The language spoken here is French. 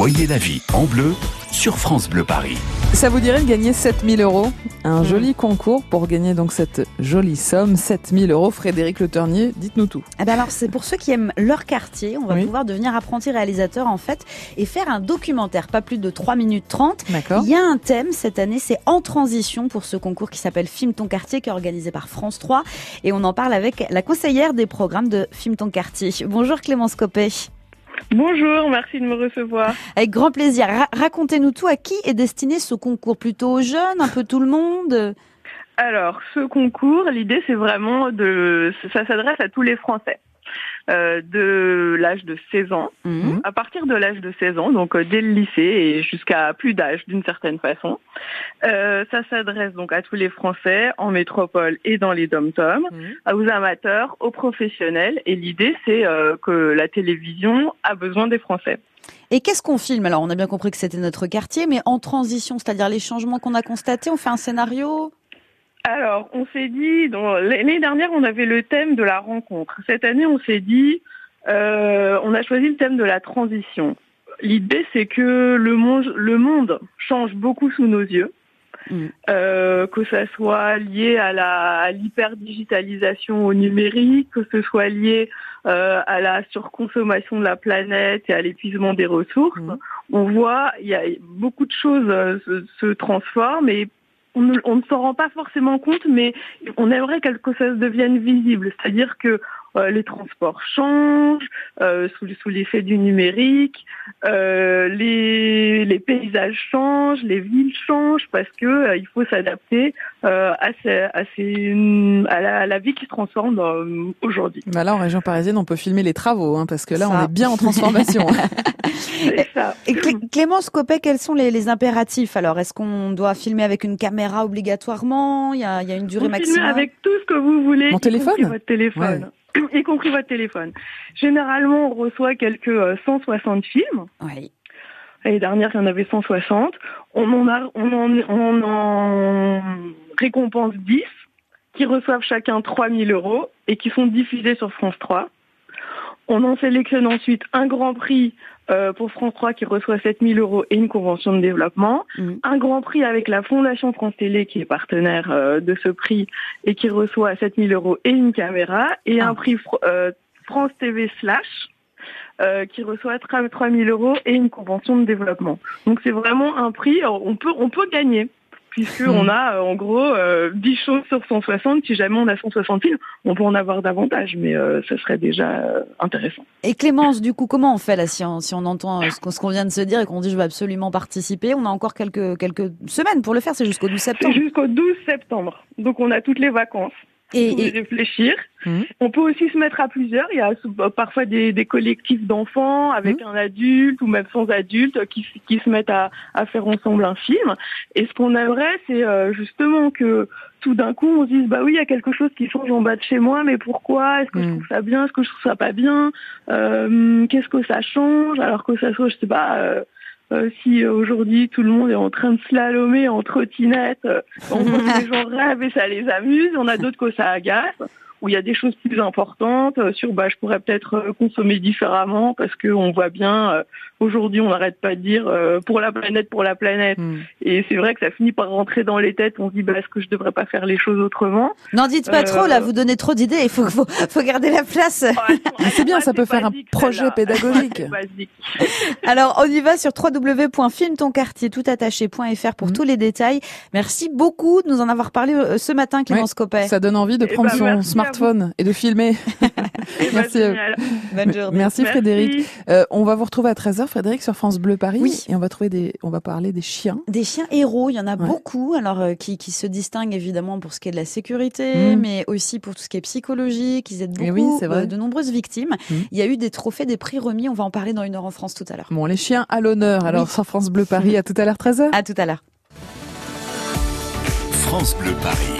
Voyez la vie en bleu sur France Bleu Paris. Ça vous dirait de gagner 7000 euros Un joli concours pour gagner donc cette jolie somme, 7000 euros. Frédéric Le Ternier, dites-nous tout. Eh ben alors, c'est pour ceux qui aiment leur quartier. On va Oui. pouvoir devenir apprenti réalisateur, en fait, et faire un documentaire, pas plus de 3 minutes 30. D'accord. Il y a un thème cette année, c'est en transition pour ce concours qui s'appelle Filme ton quartier, qui est organisé par France 3. Et on en parle avec la conseillère des programmes de Filme ton quartier. Bonjour Clémence Copé. Bonjour, merci de me recevoir. Avec grand plaisir. Ra- Racontez-nous tout. À qui est destiné ce concours? Plutôt aux jeunes, un peu tout le monde? Alors, ce concours, l'idée c'est vraiment de, ça s'adresse à tous les Français. Euh, de l'âge de 16 ans, Mhm. à partir de l'âge de 16 ans, donc euh, dès le lycée et jusqu'à plus d'âge d'une certaine façon. Euh, ça s'adresse donc à tous les Français en métropole et dans les dom-toms, Mhm. aux amateurs, aux professionnels. Et l'idée c'est que la télévision a besoin des Français. Et qu'est-ce qu'on filme? Alors, on a bien compris que c'était notre quartier, mais en transition, c'est-à-dire les changements qu'on a constatés, on fait un scénario? Alors, on s'est dit, l'année dernière, on avait le thème de la rencontre. Cette année, on s'est dit, euh, on a choisi le thème de la transition. L'idée, c'est que le monde, le monde change beaucoup sous nos yeux, Mm. Euh, que ça soit lié à l'hyperdigitalisation au numérique, que ce soit lié euh, à la surconsommation de la planète et à l'épuisement des ressources. Mhm. On voit, il y a beaucoup de choses euh, se, se transforment et on ne, s'en rend pas forcément compte, mais on aimerait que que ça devienne visible. C'est-à-dire que euh, les transports changent euh, sous, sous l'effet du numérique, euh, les, les paysages changent, les villes changent parce que euh, il faut s'adapter euh, à, ces- à, ces- à, la, à la vie qui se transforme euh, aujourd'hui. Bah là, en région parisienne, on peut filmer les travaux, hein, parce que là, on est bien en transformation. C'est ça. Et Clé- Clémence Copé, quels sont les, les impératifs Alors, est-ce qu'on doit filmer avec une caméra obligatoirement? Il y a, il y a une durée maximum avec tout ce que vous voulez, Mon téléphone? votre téléphone. Y compris votre téléphone. Généralement, on reçoit quelques euh, 160 films. Oui. L'année dernière, il y en avait 160. On en, a, on en, on en récompense 10 qui reçoivent chacun 3000 euros et qui sont diffusés sur France 3. On en sélectionne ensuite un grand prix euh, pour France 3 qui reçoit 7000 euros et une convention de développement. Mhm. Un grand prix avec la Fondation France Télé qui est partenaire euh, de ce prix et qui reçoit 7000 euros et une caméra. Et Ah. un prix Fr- euh, France TV Slash euh, qui reçoit 3000 euros et une convention de développement. Donc c'est vraiment un prix, on peut, on peut gagner. Puisque on a euh, en gros euh, 10 choses sur 160, si jamais on a 160 films, on peut en avoir davantage, mais euh, ça serait déjà euh, intéressant. Et Clémence, du coup, comment on fait là si on, si on entend euh, ce qu'on vient de se dire et qu'on dit je veux absolument participer? On a encore quelques, quelques semaines pour le faire, c'est jusqu'au 12 C'est septembre. jusqu'au 12 septembre, donc on a toutes les vacances. Et, réfléchir. Mhm. On peut aussi se mettre à plusieurs. Il y a sou- parfois des, des collectifs d'enfants avec un adulte ou même sans adulte qui, qui se mettent à, à faire ensemble un film. Et ce qu'on aimerait, c'est euh, justement que tout d'un coup, on se dise, bah oui, il y a quelque chose qui change en bas de chez moi, mais pourquoi? Est-ce que je Mhm. trouve ça bien? Est-ce que je trouve ça pas bien? Euh, Qu'est-ce que ça change? Alors que ça soit, je sais pas... euh, euh, si euh, aujourd'hui tout le monde est en train de slalomer en trottinette, euh, on voit que les gens rêvent et ça les amuse. On a d'autres que ça agace, où il y a des choses plus importantes euh, sur bah je pourrais peut-être euh, consommer différemment parce que on voit bien euh, aujourd'hui on n'arrête pas de dire euh, pour la planète pour la planète Hmm. et c'est vrai que ça finit par rentrer dans les têtes. On se dit bah est-ce que je devrais pas faire les choses autrement? N'en dites pas Euh, trop, là, vous donnez trop d'idées, il faut, faut, faut garder la place. C'est bien, ça peut faire un basique, projet celle-là. pédagogique. Alors, on y va sur www.filmtonquartier toutattaché.fr pour Mhm. tous les détails. Merci beaucoup de nous en avoir parlé ce matin, Clémence Copet. Ça donne envie de Eh prendre ben, son à smartphone et de filmer. Merci, euh. Bonne journée. Merci Frédéric. Euh, on va vous retrouver à 13h, Frédéric, sur France Bleu Paris. Oui. Et on va trouver des, on va parler des chiens. Des chiens héros, il y en a Ouais. beaucoup, alors euh, qui, qui se distinguent évidemment pour ce qui est de la sécurité, Mm. mais aussi pour tout ce qui est psychologique. Ils aident Eh beaucoup oui, c'est vrai. euh, de nombreuses victimes. Mm. Il y a eu des trophées, des prix remis. On va en parler dans une heure en France tout à l'heure. Bon, les chiens à l'honneur. Alors, Oui. sur France Bleu Paris, à tout à l'heure, 13h. À tout à l'heure. France Bleu Paris.